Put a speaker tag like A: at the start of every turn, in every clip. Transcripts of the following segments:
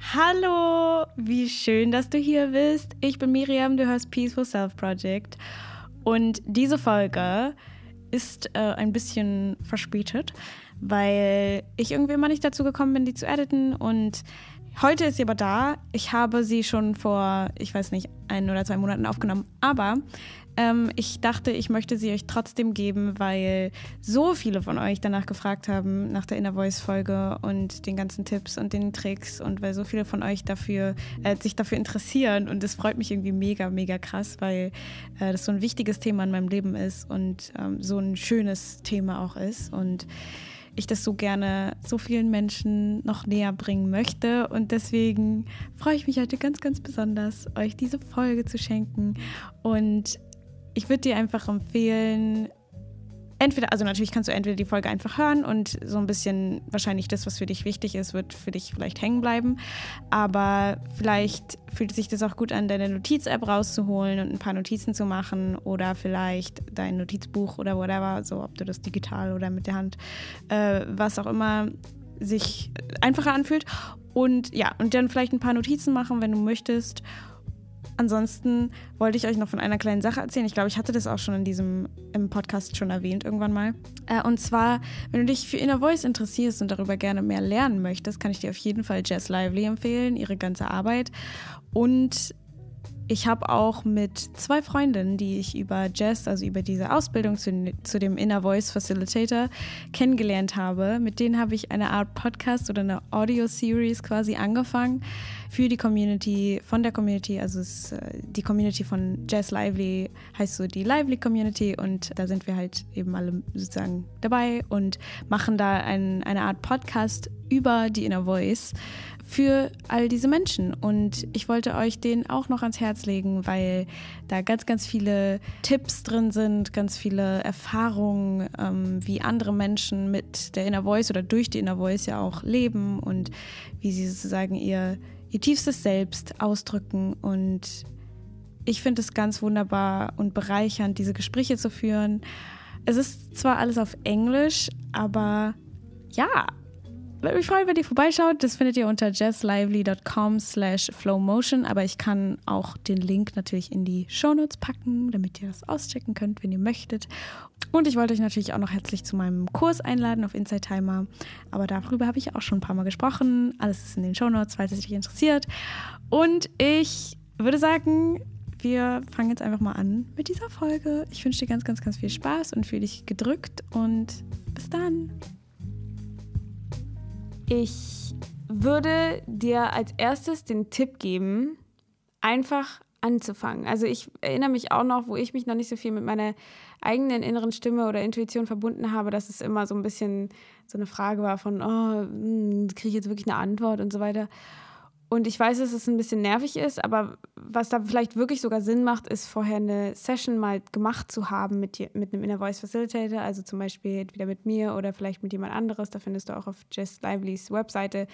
A: Hallo, wie schön, dass du hier bist. Ich bin Miriam, du hörst Peaceful Self Project. Und diese Folge ist äh, ein bisschen verspätet, weil ich irgendwie immer nicht dazu gekommen bin, die zu editen. Und heute ist sie aber da. Ich habe sie schon vor, ich weiß nicht, ein oder zwei Monaten aufgenommen. Aber ähm, ich dachte, ich möchte sie euch trotzdem geben, weil so viele von euch danach gefragt haben, nach der Inner Voice Folge und den ganzen Tipps und den Tricks und weil so viele von euch dafür, äh, sich dafür interessieren. Und das freut mich irgendwie mega, mega krass, weil äh, das so ein wichtiges Thema in meinem Leben ist und ähm, so ein schönes Thema auch ist. Und ich das so gerne so vielen Menschen noch näher bringen möchte. Und deswegen freue ich mich heute ganz, ganz besonders, euch diese Folge zu schenken. Und ich würde dir einfach empfehlen, entweder, also natürlich kannst du entweder die Folge einfach hören und so ein bisschen wahrscheinlich das, was für dich wichtig ist, wird für dich vielleicht hängen bleiben. Aber vielleicht fühlt sich das auch gut an, deine Notiz-App rauszuholen und ein paar Notizen zu machen oder vielleicht dein Notizbuch oder whatever, so ob du das digital oder mit der Hand, äh, was auch immer sich einfacher anfühlt. Und ja, und dann vielleicht ein paar Notizen machen, wenn du möchtest Ansonsten wollte ich euch noch von einer kleinen Sache erzählen. Ich glaube, ich hatte das auch schon in diesem im Podcast schon erwähnt irgendwann mal. Äh, und zwar, wenn du dich für Inner Voice interessierst und darüber gerne mehr lernen möchtest, kann ich dir auf jeden Fall Jess Lively empfehlen, ihre ganze Arbeit. Und ich habe auch mit zwei Freundinnen, die ich über Jazz, also über diese Ausbildung zu, zu dem Inner Voice Facilitator kennengelernt habe, mit denen habe ich eine Art Podcast oder eine Audio-Series quasi angefangen für die Community, von der Community, also es, äh, die Community von Jazz Lively heißt so die Lively Community und da sind wir halt eben alle sozusagen dabei und machen da ein, eine Art Podcast über die Inner Voice für all diese Menschen. Und ich wollte euch den auch noch ans Herz legen, weil da ganz, ganz viele Tipps drin sind, ganz viele Erfahrungen, ähm, wie andere Menschen mit der Inner Voice oder durch die Inner Voice ja auch leben und wie sie sozusagen ihr, ihr tiefstes Selbst ausdrücken. Und ich finde es ganz wunderbar und bereichernd, diese Gespräche zu führen. Es ist zwar alles auf Englisch, aber ja, würde mich freuen, wenn ihr vorbeischaut. Das findet ihr unter jazzlively.com slash flowmotion. Aber ich kann auch den Link natürlich in die Shownotes packen, damit ihr das auschecken könnt, wenn ihr möchtet. Und ich wollte euch natürlich auch noch herzlich zu meinem Kurs einladen auf Inside Timer. Aber darüber habe ich auch schon ein paar Mal gesprochen. Alles ist in den Shownotes, falls es dich interessiert. Und ich würde sagen, wir fangen jetzt einfach mal an mit dieser Folge. Ich wünsche dir ganz, ganz, ganz viel Spaß und fühle dich gedrückt. Und bis dann. Ich würde dir als erstes den Tipp geben, einfach anzufangen. Also ich erinnere mich auch noch, wo ich mich noch nicht so viel mit meiner eigenen inneren Stimme oder Intuition verbunden habe, dass es immer so ein bisschen so eine Frage war von, oh, hm, kriege ich jetzt wirklich eine Antwort und so weiter. Und ich weiß, dass es ein bisschen nervig ist, aber was da vielleicht wirklich sogar Sinn macht, ist vorher eine Session mal gemacht zu haben mit, mit einem Inner Voice Facilitator, also zum Beispiel entweder mit mir oder vielleicht mit jemand anderes. Da findest du auch auf Jess Livelys Webseite,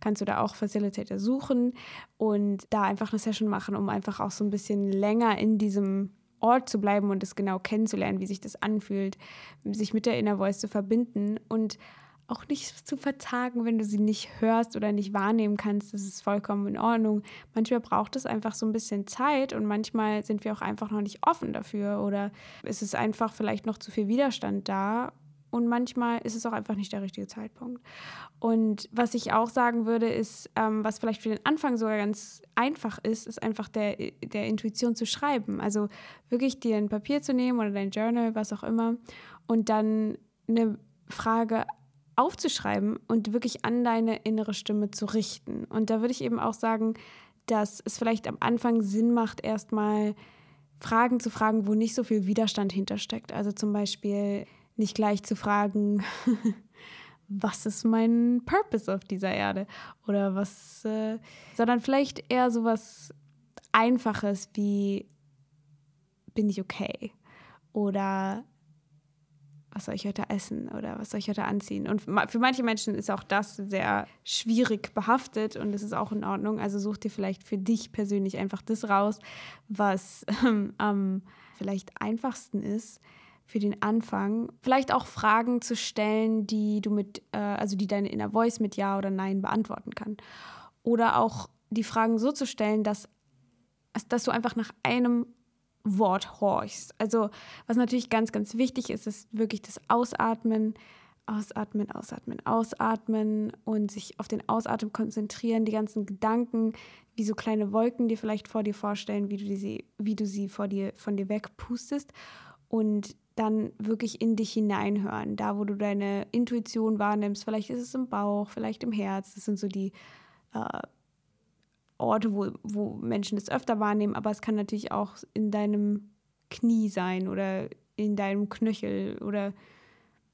A: kannst du da auch Facilitator suchen und da einfach eine Session machen, um einfach auch so ein bisschen länger in diesem Ort zu bleiben und es genau kennenzulernen, wie sich das anfühlt, sich mit der Inner Voice zu verbinden und auch nicht zu verzagen, wenn du sie nicht hörst oder nicht wahrnehmen kannst. Das ist vollkommen in Ordnung. Manchmal braucht es einfach so ein bisschen Zeit und manchmal sind wir auch einfach noch nicht offen dafür oder ist es einfach vielleicht noch zu viel Widerstand da und manchmal ist es auch einfach nicht der richtige Zeitpunkt. Und was ich auch sagen würde, ist, ähm, was vielleicht für den Anfang sogar ganz einfach ist, ist einfach der, der Intuition zu schreiben. Also wirklich dir ein Papier zu nehmen oder dein Journal, was auch immer, und dann eine Frage aufzuschreiben und wirklich an deine innere Stimme zu richten. Und da würde ich eben auch sagen, dass es vielleicht am Anfang Sinn macht, erstmal Fragen zu fragen, wo nicht so viel Widerstand hintersteckt. Also zum Beispiel nicht gleich zu fragen, was ist mein Purpose auf dieser Erde? Oder was, äh, sondern vielleicht eher so was Einfaches wie, bin ich okay? Oder was soll ich heute essen oder was soll ich heute anziehen? Und für manche Menschen ist auch das sehr schwierig behaftet und das ist auch in Ordnung. Also such dir vielleicht für dich persönlich einfach das raus, was ähm, am vielleicht einfachsten ist für den Anfang. Vielleicht auch Fragen zu stellen, die du mit, äh, also die deine Inner Voice mit Ja oder Nein beantworten kann.
B: Oder auch die Fragen so zu stellen, dass, dass du einfach nach einem Wort horchst. Also was natürlich ganz, ganz wichtig ist, ist wirklich das Ausatmen, Ausatmen, Ausatmen, Ausatmen und sich auf den Ausatmen konzentrieren, die ganzen Gedanken wie so kleine Wolken dir vielleicht vor dir vorstellen, wie du, sie, wie du sie vor dir, von dir wegpustest und dann wirklich in dich hineinhören, da wo du deine Intuition wahrnimmst. Vielleicht ist es im Bauch, vielleicht im Herz. Das sind so die äh, Orte, wo, wo Menschen das öfter wahrnehmen, aber es kann natürlich auch in deinem Knie sein oder in deinem Knöchel oder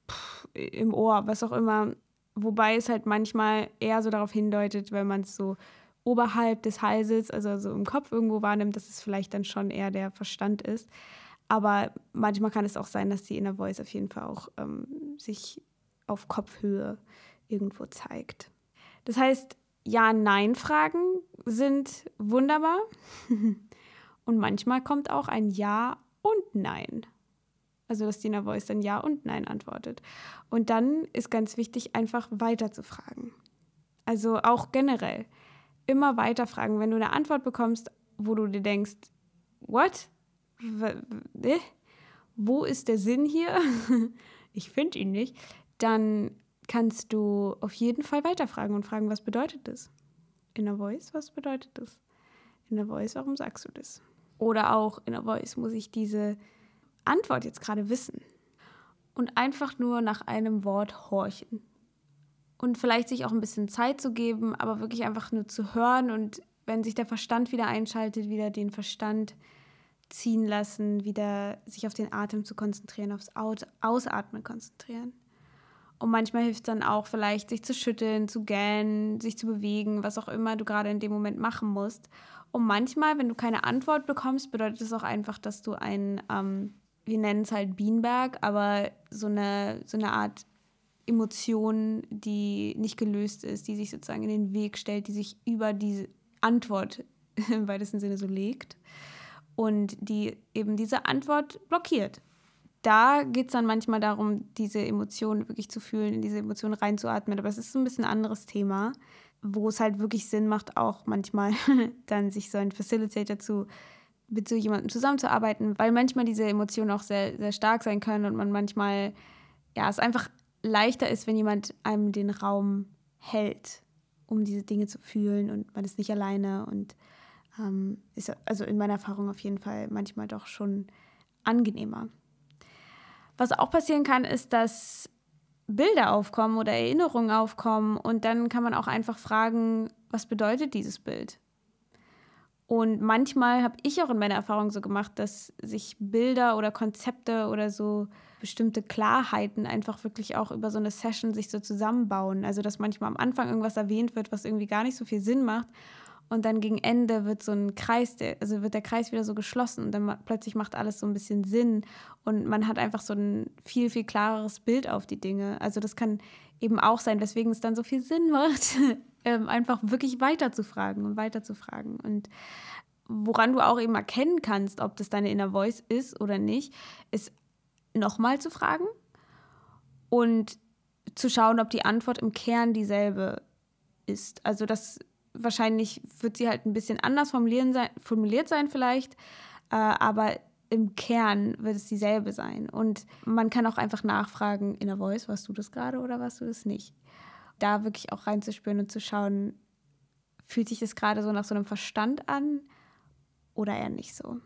B: pff, im Ohr, was auch immer. Wobei es halt manchmal eher so darauf hindeutet, wenn man es so oberhalb des Halses, also so im Kopf irgendwo wahrnimmt, dass es vielleicht dann schon eher der Verstand ist. Aber manchmal kann es auch sein, dass die Inner Voice auf jeden Fall auch ähm, sich auf Kopfhöhe irgendwo zeigt. Das heißt, Ja-Nein-Fragen sind wunderbar. und manchmal kommt auch ein Ja und Nein. Also, dass Inner Voice dann Ja und Nein antwortet. Und dann ist ganz wichtig, einfach weiter zu fragen. Also auch generell immer weiter fragen. Wenn du eine Antwort bekommst, wo du dir denkst, what? Wo ist der Sinn hier? ich finde ihn nicht. Dann kannst du auf jeden Fall weiterfragen und fragen, was bedeutet das? In der Voice, was bedeutet das? In der Voice, warum sagst du das? Oder auch in der Voice, muss ich diese Antwort jetzt gerade wissen? Und einfach nur nach einem Wort horchen und vielleicht sich auch ein bisschen Zeit zu geben, aber wirklich einfach nur zu hören und wenn sich der Verstand wieder einschaltet, wieder den Verstand ziehen lassen, wieder sich auf den Atem zu konzentrieren, aufs Ausatmen konzentrieren. Und manchmal hilft es dann auch vielleicht, sich zu schütteln, zu gähnen, sich zu bewegen, was auch immer du gerade in dem Moment machen musst. Und manchmal, wenn du keine Antwort bekommst, bedeutet es auch einfach, dass du ein, ähm, wir nennen es halt Bienenberg, aber so eine, so eine Art Emotion, die nicht gelöst ist, die sich sozusagen in den Weg stellt, die sich über diese Antwort im weitesten Sinne so legt und die eben diese Antwort blockiert. Da geht es dann manchmal darum, diese Emotionen wirklich zu fühlen, in diese Emotionen reinzuatmen. Aber es ist ein bisschen ein anderes Thema, wo es halt wirklich Sinn macht, auch manchmal dann sich so ein Facilitator zu mit so jemandem zusammenzuarbeiten, weil manchmal diese Emotionen auch sehr, sehr stark sein können und man manchmal, ja, es einfach leichter ist, wenn jemand einem den Raum hält, um diese Dinge zu fühlen und man ist nicht alleine und ähm, ist also in meiner Erfahrung auf jeden Fall manchmal doch schon angenehmer. Was auch passieren kann, ist, dass Bilder aufkommen oder Erinnerungen aufkommen und dann kann man auch einfach fragen, was bedeutet dieses Bild? Und manchmal habe ich auch in meiner Erfahrung so gemacht, dass sich Bilder oder Konzepte oder so bestimmte Klarheiten einfach wirklich auch über so eine Session sich so zusammenbauen. Also dass manchmal am Anfang irgendwas erwähnt wird, was irgendwie gar nicht so viel Sinn macht. Und dann gegen Ende wird so ein Kreis, also wird der Kreis wieder so geschlossen und dann plötzlich macht alles so ein bisschen Sinn und man hat einfach so ein viel, viel klareres Bild auf die Dinge. Also das kann eben auch sein, weswegen es dann so viel Sinn macht, ähm, einfach wirklich weiterzufragen und weiterzufragen. Und woran du auch eben erkennen kannst, ob das deine Inner Voice ist oder nicht, ist nochmal zu fragen und zu schauen, ob die Antwort im Kern dieselbe ist. Also das wahrscheinlich wird sie halt ein bisschen anders sein, formuliert sein vielleicht, äh, aber im Kern wird es dieselbe sein. Und man kann auch einfach nachfragen, in der Voice, warst du das gerade oder warst du das nicht? Da wirklich auch reinzuspüren und zu schauen, fühlt sich das gerade so nach so einem Verstand an oder eher nicht so.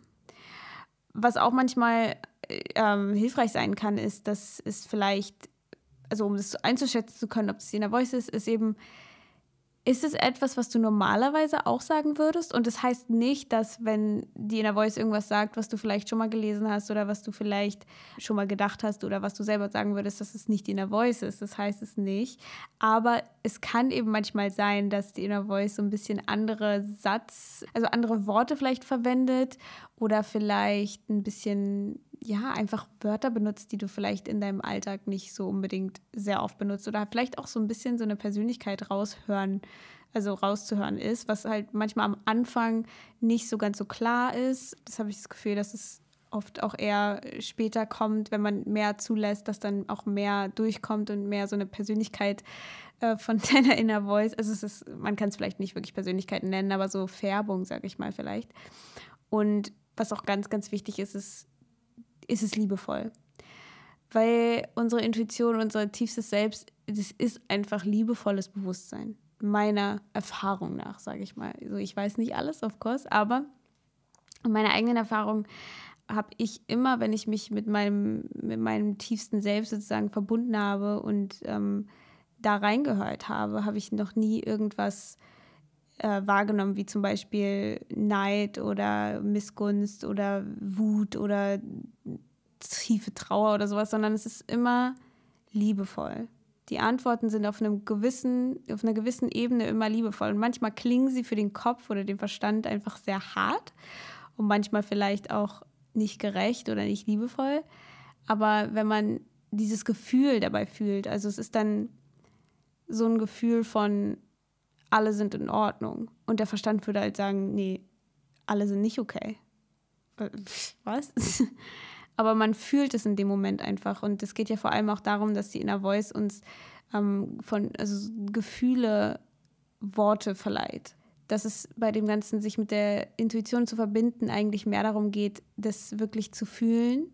B: Was auch manchmal ähm, hilfreich sein kann, ist, dass es vielleicht, also um das einzuschätzen zu können, ob es in der Voice ist, ist eben, ist es etwas, was du normalerweise auch sagen würdest? Und das heißt nicht, dass wenn die in der Voice irgendwas sagt, was du vielleicht schon mal gelesen hast oder was du vielleicht schon mal gedacht hast oder was du selber sagen würdest, dass es nicht die in der Voice ist. Das heißt es nicht. Aber es kann eben manchmal sein, dass die Inner Voice so ein bisschen andere Satz, also andere Worte vielleicht verwendet oder vielleicht ein bisschen ja, einfach Wörter benutzt, die du vielleicht in deinem Alltag nicht so unbedingt sehr oft benutzt oder vielleicht auch so ein bisschen so eine Persönlichkeit raushören, also rauszuhören ist, was halt manchmal am Anfang nicht so ganz so klar ist. Das habe ich das Gefühl, dass es oft auch eher später kommt, wenn man mehr zulässt, dass dann auch mehr durchkommt und mehr so eine Persönlichkeit äh, von deiner Inner Voice. Also es ist, man kann es vielleicht nicht wirklich Persönlichkeiten nennen, aber so Färbung, sage ich mal vielleicht. Und was auch ganz, ganz wichtig ist, ist, ist es liebevoll. Weil unsere Intuition, unser tiefstes Selbst, das ist einfach liebevolles Bewusstsein. Meiner Erfahrung nach, sage ich mal. Also ich weiß nicht alles, of course, aber meine eigenen Erfahrungen habe ich immer, wenn ich mich mit meinem, mit meinem tiefsten Selbst sozusagen verbunden habe und ähm, da reingehört habe, habe ich noch nie irgendwas äh, wahrgenommen, wie zum Beispiel Neid oder Missgunst oder Wut oder tiefe Trauer oder sowas, sondern es ist immer liebevoll. Die Antworten sind auf einem gewissen, auf einer gewissen Ebene immer liebevoll. Und manchmal klingen sie für den Kopf oder den Verstand einfach sehr hart und manchmal vielleicht auch nicht gerecht oder nicht liebevoll. Aber wenn man dieses Gefühl dabei fühlt, also es ist dann so ein Gefühl von, alle sind in Ordnung. Und der Verstand würde halt sagen, nee, alle sind nicht okay. Was? Aber man fühlt es in dem Moment einfach. Und es geht ja vor allem auch darum, dass die Inner Voice uns ähm, von also Gefühle Worte verleiht dass es bei dem Ganzen, sich mit der Intuition zu verbinden, eigentlich mehr darum geht, das wirklich zu fühlen,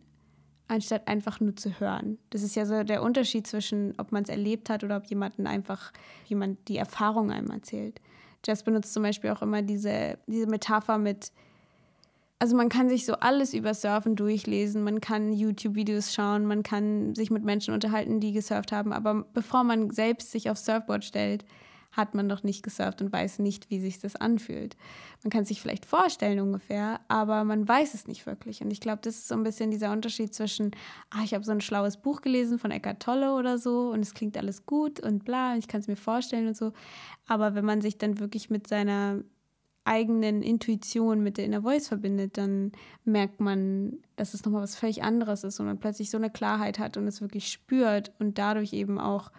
B: anstatt einfach nur zu hören. Das ist ja so der Unterschied zwischen, ob man es erlebt hat oder ob jemanden einfach, jemand die Erfahrung einem erzählt. Jess benutzt zum Beispiel auch immer diese, diese Metapher mit, also man kann sich so alles über Surfen durchlesen, man kann YouTube-Videos schauen, man kann sich mit Menschen unterhalten, die gesurft haben, aber bevor man selbst sich aufs Surfboard stellt, hat man noch nicht gesurft und weiß nicht, wie sich das anfühlt. Man kann sich vielleicht vorstellen ungefähr, aber man weiß es nicht wirklich. Und ich glaube, das ist so ein bisschen dieser Unterschied zwischen, ah, ich habe so ein schlaues Buch gelesen von Eckart Tolle oder so und es klingt alles gut und bla, und ich kann es mir vorstellen und so. Aber wenn man sich dann wirklich mit seiner eigenen Intuition mit der Inner Voice verbindet, dann merkt man, dass es nochmal was völlig anderes ist und man plötzlich so eine Klarheit hat und es wirklich spürt und dadurch eben auch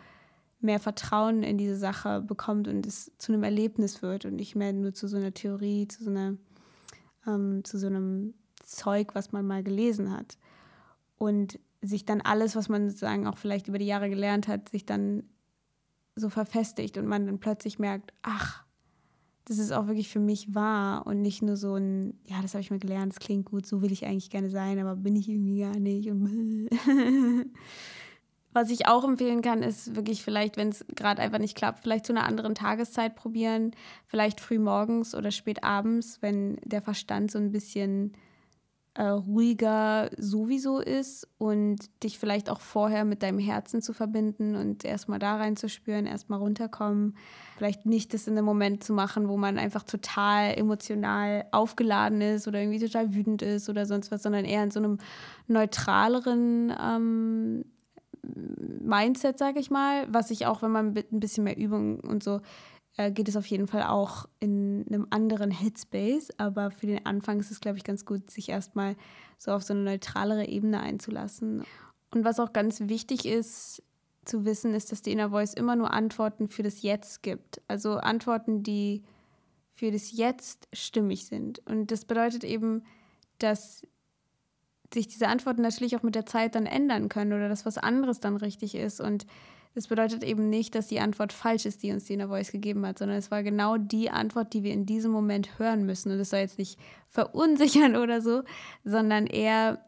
B: mehr Vertrauen in diese Sache bekommt und es zu einem Erlebnis wird und nicht mehr nur zu so einer Theorie, zu so, einer, ähm, zu so einem Zeug, was man mal gelesen hat. Und sich dann alles, was man sozusagen auch vielleicht über die Jahre gelernt hat, sich dann so verfestigt und man dann plötzlich merkt, ach, das ist auch wirklich für mich wahr und nicht nur so ein, ja, das habe ich mal gelernt, das klingt gut, so will ich eigentlich gerne sein, aber bin ich irgendwie gar nicht. Was ich auch empfehlen kann, ist wirklich vielleicht, wenn es gerade einfach nicht klappt, vielleicht zu einer anderen Tageszeit probieren. Vielleicht früh morgens oder spät abends, wenn der Verstand so ein bisschen äh, ruhiger sowieso ist und dich vielleicht auch vorher mit deinem Herzen zu verbinden und erstmal da reinzuspüren, erstmal runterkommen. Vielleicht nicht das in einem Moment zu machen, wo man einfach total emotional aufgeladen ist oder irgendwie total wütend ist oder sonst was, sondern eher in so einem neutraleren ähm, Mindset, sage ich mal, was ich auch, wenn man mit ein bisschen mehr Übung und so, äh, geht es auf jeden Fall auch in einem anderen Headspace. Aber für den Anfang ist es, glaube ich, ganz gut, sich erstmal so auf so eine neutralere Ebene einzulassen. Und was auch ganz wichtig ist zu wissen, ist, dass die Inner Voice immer nur Antworten für das Jetzt gibt. Also Antworten, die für das Jetzt stimmig sind. Und das bedeutet eben, dass sich diese Antworten natürlich auch mit der Zeit dann ändern können oder dass was anderes dann richtig ist. Und das bedeutet eben nicht, dass die Antwort falsch ist, die uns die Inner Voice gegeben hat, sondern es war genau die Antwort, die wir in diesem Moment hören müssen. Und das soll jetzt nicht verunsichern oder so, sondern eher,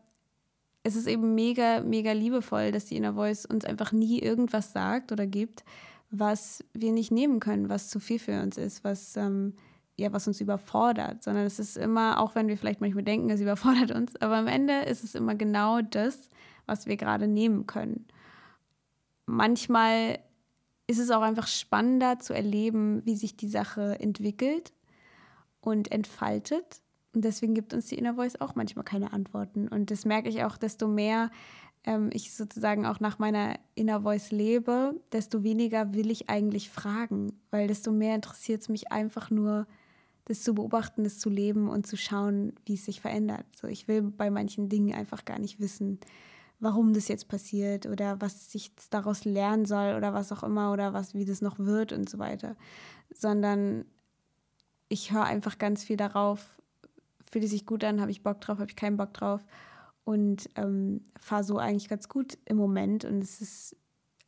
B: es ist eben mega, mega liebevoll, dass die Inner Voice uns einfach nie irgendwas sagt oder gibt, was wir nicht nehmen können, was zu viel für uns ist, was ähm, ja, was uns überfordert, sondern es ist immer, auch wenn wir vielleicht manchmal denken, es überfordert uns, aber am Ende ist es immer genau das, was wir gerade nehmen können. Manchmal ist es auch einfach spannender zu erleben, wie sich die Sache entwickelt und entfaltet. Und deswegen gibt uns die Inner Voice auch manchmal keine Antworten. Und das merke ich auch, desto mehr ähm, ich sozusagen auch nach meiner Inner Voice lebe, desto weniger will ich eigentlich fragen, weil desto mehr interessiert es mich einfach nur, das zu beobachten, das zu leben und zu schauen, wie es sich verändert. So, ich will bei manchen Dingen einfach gar nicht wissen, warum das jetzt passiert oder was ich daraus lernen soll oder was auch immer oder was, wie das noch wird und so weiter. Sondern ich höre einfach ganz viel darauf, fühlt es sich gut an, habe ich Bock drauf, habe ich keinen Bock drauf. und ähm, fahre so eigentlich ganz gut im Moment. Und es ist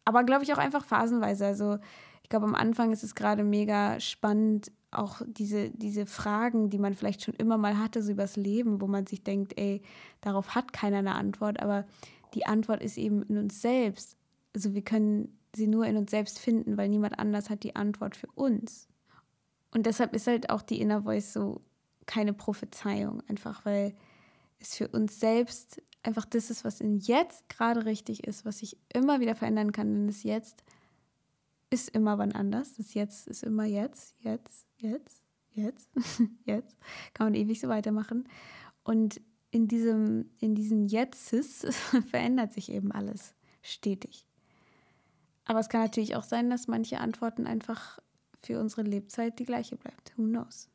B: aber, glaube ich, auch einfach phasenweise. Also ich glaube, am Anfang ist es gerade mega spannend, auch diese, diese Fragen, die man vielleicht schon immer mal hatte, so übers Leben, wo man sich denkt, ey, darauf hat keiner eine Antwort, aber die Antwort ist eben in uns selbst. Also wir können sie nur in uns selbst finden, weil niemand anders hat die Antwort für uns. Und deshalb ist halt auch die Inner Voice so keine Prophezeiung, einfach weil es für uns selbst einfach das ist, was in jetzt gerade richtig ist, was sich immer wieder verändern kann. Denn das Jetzt ist immer wann anders. Das Jetzt ist immer jetzt, jetzt, jetzt, jetzt, jetzt. Kann man ewig so weitermachen. Und in diesem, in diesen Jetztes verändert sich eben alles stetig. Aber es kann natürlich auch sein, dass manche Antworten einfach für unsere Lebzeit die gleiche bleibt. Who knows?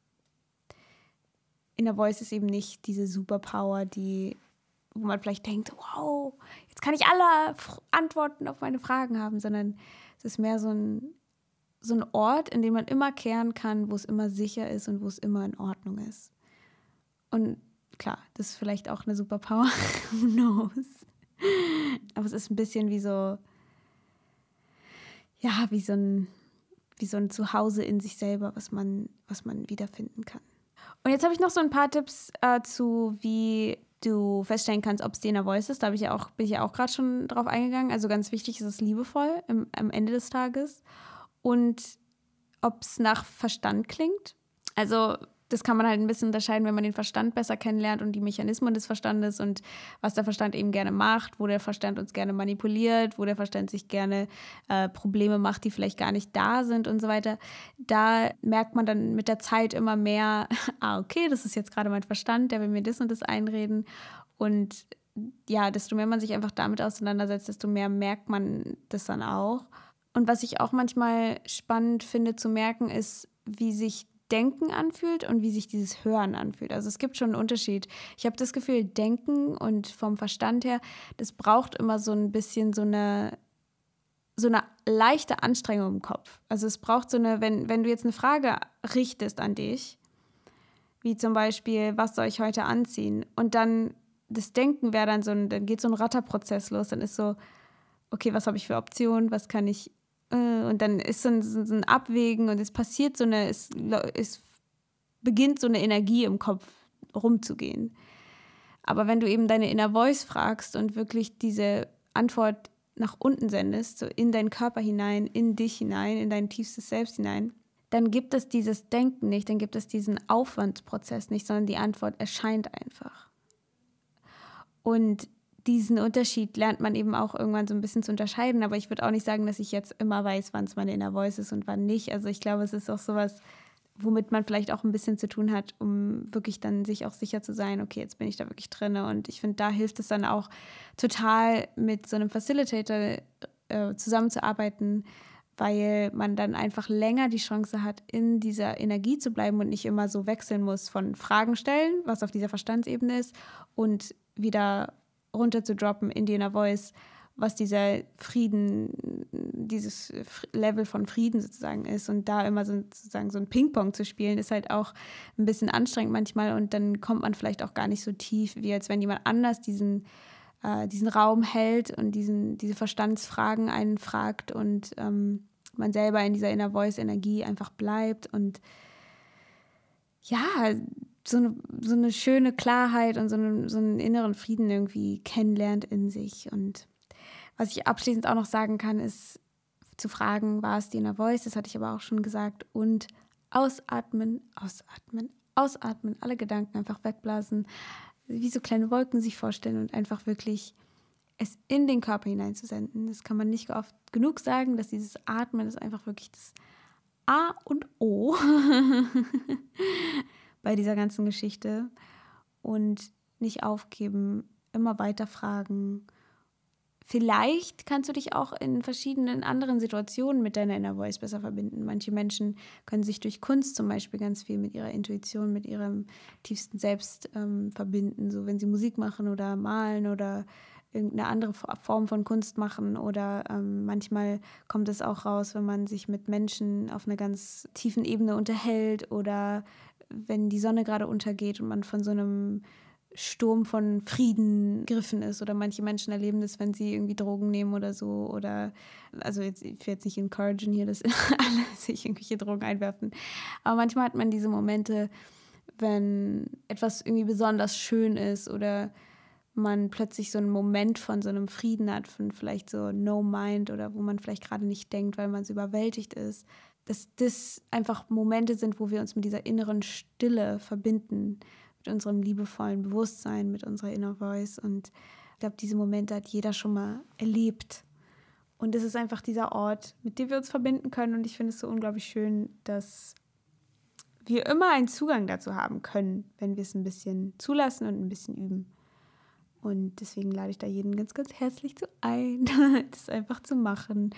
B: In der Voice ist eben nicht diese Superpower, die, wo man vielleicht denkt, wow, jetzt kann ich alle Antworten auf meine Fragen haben, sondern es ist mehr so ein, so ein Ort, in dem man immer kehren kann, wo es immer sicher ist und wo es immer in Ordnung ist. Und klar, das ist vielleicht auch eine Superpower. Who knows? Aber es ist ein bisschen wie so, ja, wie so ein, wie so ein Zuhause in sich selber, was man, was man wiederfinden kann. Und jetzt habe ich noch so ein paar Tipps äh, zu, wie du feststellen kannst, ob es der Voice ist. Da ich ja auch, bin ich ja auch gerade schon drauf eingegangen. Also ganz wichtig ist es liebevoll im, am Ende des Tages. Und ob es nach Verstand klingt. Also das kann man halt ein bisschen unterscheiden, wenn man den Verstand besser kennenlernt und die Mechanismen des Verstandes und was der Verstand eben gerne macht, wo der Verstand uns gerne manipuliert, wo der Verstand sich gerne äh, Probleme macht, die vielleicht gar nicht da sind und so weiter. Da merkt man dann mit der Zeit immer mehr, ah, okay, das ist jetzt gerade mein Verstand, der will mir das und das einreden. Und ja, desto mehr man sich einfach damit auseinandersetzt, desto mehr merkt man das dann auch. Und was ich auch manchmal spannend finde zu merken, ist, wie sich Denken anfühlt und wie sich dieses Hören anfühlt. Also es gibt schon einen Unterschied. Ich habe das Gefühl, Denken und vom Verstand her, das braucht immer so ein bisschen so eine so eine leichte Anstrengung im Kopf. Also es braucht so eine, wenn, wenn du jetzt eine Frage richtest an dich, wie zum Beispiel, was soll ich heute anziehen? Und dann das Denken wäre dann so ein, dann geht so ein Ratterprozess los, dann ist so, okay, was habe ich für Optionen, was kann ich und dann ist so ein, so ein, Abwägen und es passiert so eine, es, es beginnt so eine Energie im Kopf rumzugehen. Aber wenn du eben deine Inner Voice fragst und wirklich diese Antwort nach unten sendest, so in deinen Körper hinein, in dich hinein, in dein tiefstes Selbst hinein, dann gibt es dieses Denken nicht, dann gibt es diesen Aufwandsprozess nicht, sondern die Antwort erscheint einfach. Und diesen Unterschied lernt man eben auch irgendwann so ein bisschen zu unterscheiden. Aber ich würde auch nicht sagen, dass ich jetzt immer weiß, wann es meine Inner Voice ist und wann nicht. Also ich glaube, es ist auch sowas, womit man vielleicht auch ein bisschen zu tun hat, um wirklich dann sich auch sicher zu sein, okay, jetzt bin ich da wirklich drin. Und ich finde, da hilft es dann auch total mit so einem Facilitator äh, zusammenzuarbeiten, weil man dann einfach länger die Chance hat, in dieser Energie zu bleiben und nicht immer so wechseln muss von Fragen stellen, was auf dieser Verstandsebene ist, und wieder runter zu droppen in Inner Voice, was dieser Frieden, dieses Level von Frieden sozusagen ist. Und da immer so, sozusagen so ein Ping-Pong zu spielen, ist halt auch ein bisschen anstrengend manchmal. Und dann kommt man vielleicht auch gar nicht so tief, wie als wenn jemand anders diesen, äh, diesen Raum hält und diesen, diese Verstandsfragen einen fragt und ähm, man selber in dieser Inner Voice-Energie einfach bleibt und ja, so eine, so eine schöne Klarheit und so, eine, so einen inneren Frieden irgendwie kennenlernt in sich. Und was ich abschließend auch noch sagen kann, ist zu fragen, war es die Inner Voice, das hatte ich aber auch schon gesagt, und ausatmen, ausatmen, ausatmen, alle Gedanken einfach wegblasen, wie so kleine Wolken sich vorstellen und einfach wirklich es in den Körper hineinzusenden. Das kann man nicht oft genug sagen, dass dieses Atmen ist einfach wirklich das A und O bei dieser ganzen Geschichte und nicht aufgeben, immer weiter fragen. Vielleicht kannst du dich auch in verschiedenen anderen Situationen mit deiner Inner Voice besser verbinden. Manche Menschen können sich durch Kunst zum Beispiel ganz viel mit ihrer Intuition, mit ihrem tiefsten Selbst ähm, verbinden. So wenn sie Musik machen oder malen oder irgendeine andere Form von Kunst machen oder ähm, manchmal kommt es auch raus, wenn man sich mit Menschen auf einer ganz tiefen Ebene unterhält oder wenn die Sonne gerade untergeht und man von so einem Sturm von Frieden griffen ist oder manche Menschen erleben das, wenn sie irgendwie Drogen nehmen oder so oder also jetzt ich werde jetzt nicht encouragen hier, dass alle sich irgendwelche Drogen einwerfen, aber manchmal hat man diese Momente, wenn etwas irgendwie besonders schön ist oder man plötzlich so einen Moment von so einem Frieden hat, von vielleicht so No Mind oder wo man vielleicht gerade nicht denkt, weil man so überwältigt ist, dass das einfach Momente sind, wo wir uns mit dieser inneren Stille verbinden, mit unserem liebevollen Bewusstsein, mit unserer Inner Voice. Und ich glaube, diese Momente hat jeder schon mal erlebt. Und es ist einfach dieser Ort, mit dem wir uns verbinden können. Und ich finde es so unglaublich schön, dass wir immer einen Zugang dazu haben können, wenn wir es ein bisschen zulassen und ein bisschen üben. Und deswegen lade ich da jeden ganz, ganz herzlich zu ein, das einfach zu machen.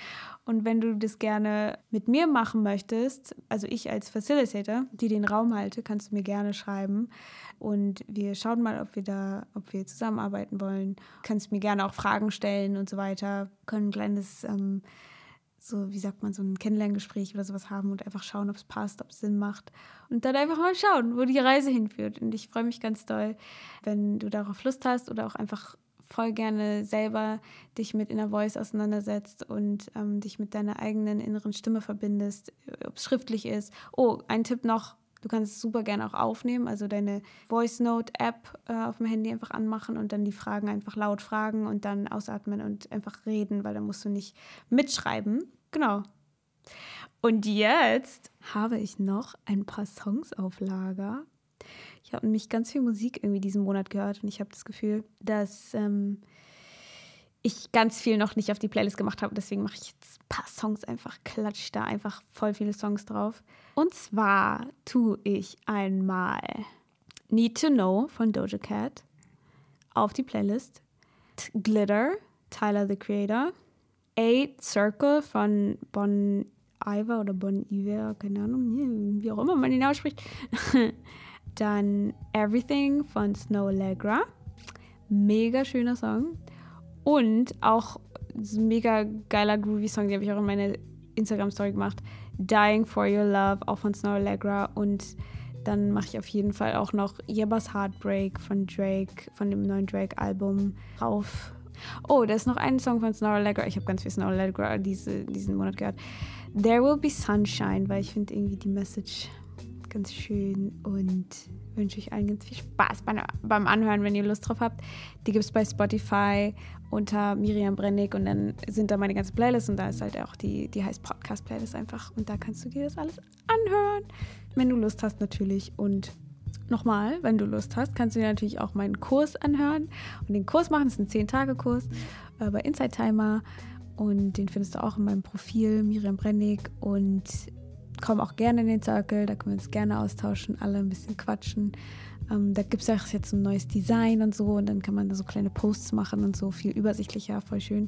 B: Und wenn du das gerne mit mir machen möchtest, also ich als Facilitator, die den Raum halte, kannst du mir gerne schreiben. Und wir schauen mal, ob wir da, ob wir zusammenarbeiten wollen. Du kannst mir gerne auch Fragen stellen und so weiter. Können ein kleines ähm, so, wie sagt man, so ein Kennenlerngespräch oder sowas haben und einfach schauen, ob es passt, ob es Sinn macht. Und dann einfach mal schauen, wo die Reise hinführt. Und ich freue mich ganz doll, wenn du darauf Lust hast oder auch einfach voll gerne selber dich mit Inner Voice auseinandersetzt und ähm, dich mit deiner eigenen inneren Stimme verbindest, ob es schriftlich ist. Oh, ein Tipp noch, Du kannst es super gerne auch aufnehmen, also deine Voice Note App äh, auf dem Handy einfach anmachen und dann die Fragen einfach laut fragen und dann ausatmen und einfach reden, weil dann musst du nicht mitschreiben. Genau. Und jetzt habe ich noch ein paar Songs auf Lager. Ich habe nämlich ganz viel Musik irgendwie diesen Monat gehört und ich habe das Gefühl, dass ähm, ich ganz viel noch nicht auf die Playlist gemacht habe. Deswegen mache ich jetzt ein paar Songs einfach, klatsch da einfach voll viele Songs drauf. Und zwar tue ich einmal Need to Know von Doja Cat auf die Playlist. Glitter, Tyler the Creator. Eight Circle von Bon Iver oder Bon Iver, keine Ahnung, wie auch immer man ihn ausspricht. Dann Everything von Snow Allegra. Mega schöner Song. Und auch ein mega geiler Groovy-Song, den habe ich auch in meine Instagram-Story gemacht. Dying for Your Love, auch von Snow Allegra. Und dann mache ich auf jeden Fall auch noch Yeba's Heartbreak von Drake, von dem neuen Drake-Album drauf. Oh, da ist noch ein Song von Snow Allegra. Ich habe ganz viel Snow Allegra diese, diesen Monat gehört. There Will Be Sunshine, weil ich finde irgendwie die Message ganz schön und wünsche euch allen ganz viel Spaß beim Anhören, wenn ihr Lust drauf habt. Die gibt es bei Spotify unter Miriam Brennig und dann sind da meine ganzen Playlists und da ist halt auch die, die heißt Podcast-Playlist einfach und da kannst du dir das alles anhören, wenn du Lust hast natürlich und nochmal, wenn du Lust hast, kannst du dir natürlich auch meinen Kurs anhören und den Kurs machen, das ist ein 10-Tage-Kurs äh, bei Inside Timer und den findest du auch in meinem Profil Miriam Brennig und komm auch gerne in den Circle, da können wir uns gerne austauschen, alle ein bisschen quatschen. Ähm, da gibt es auch jetzt ein neues Design und so und dann kann man da so kleine Posts machen und so viel übersichtlicher, voll schön.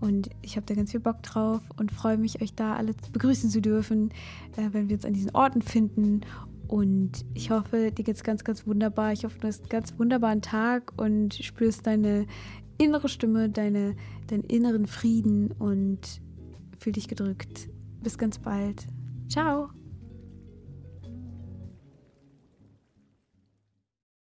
B: Und ich habe da ganz viel Bock drauf und freue mich, euch da alle begrüßen zu dürfen, äh, wenn wir uns an diesen Orten finden. Und ich hoffe, dir geht es ganz, ganz wunderbar. Ich hoffe, du hast einen ganz wunderbaren Tag und spürst deine innere Stimme, deine, deinen inneren Frieden und fühl dich gedrückt. Bis ganz bald. Ciao!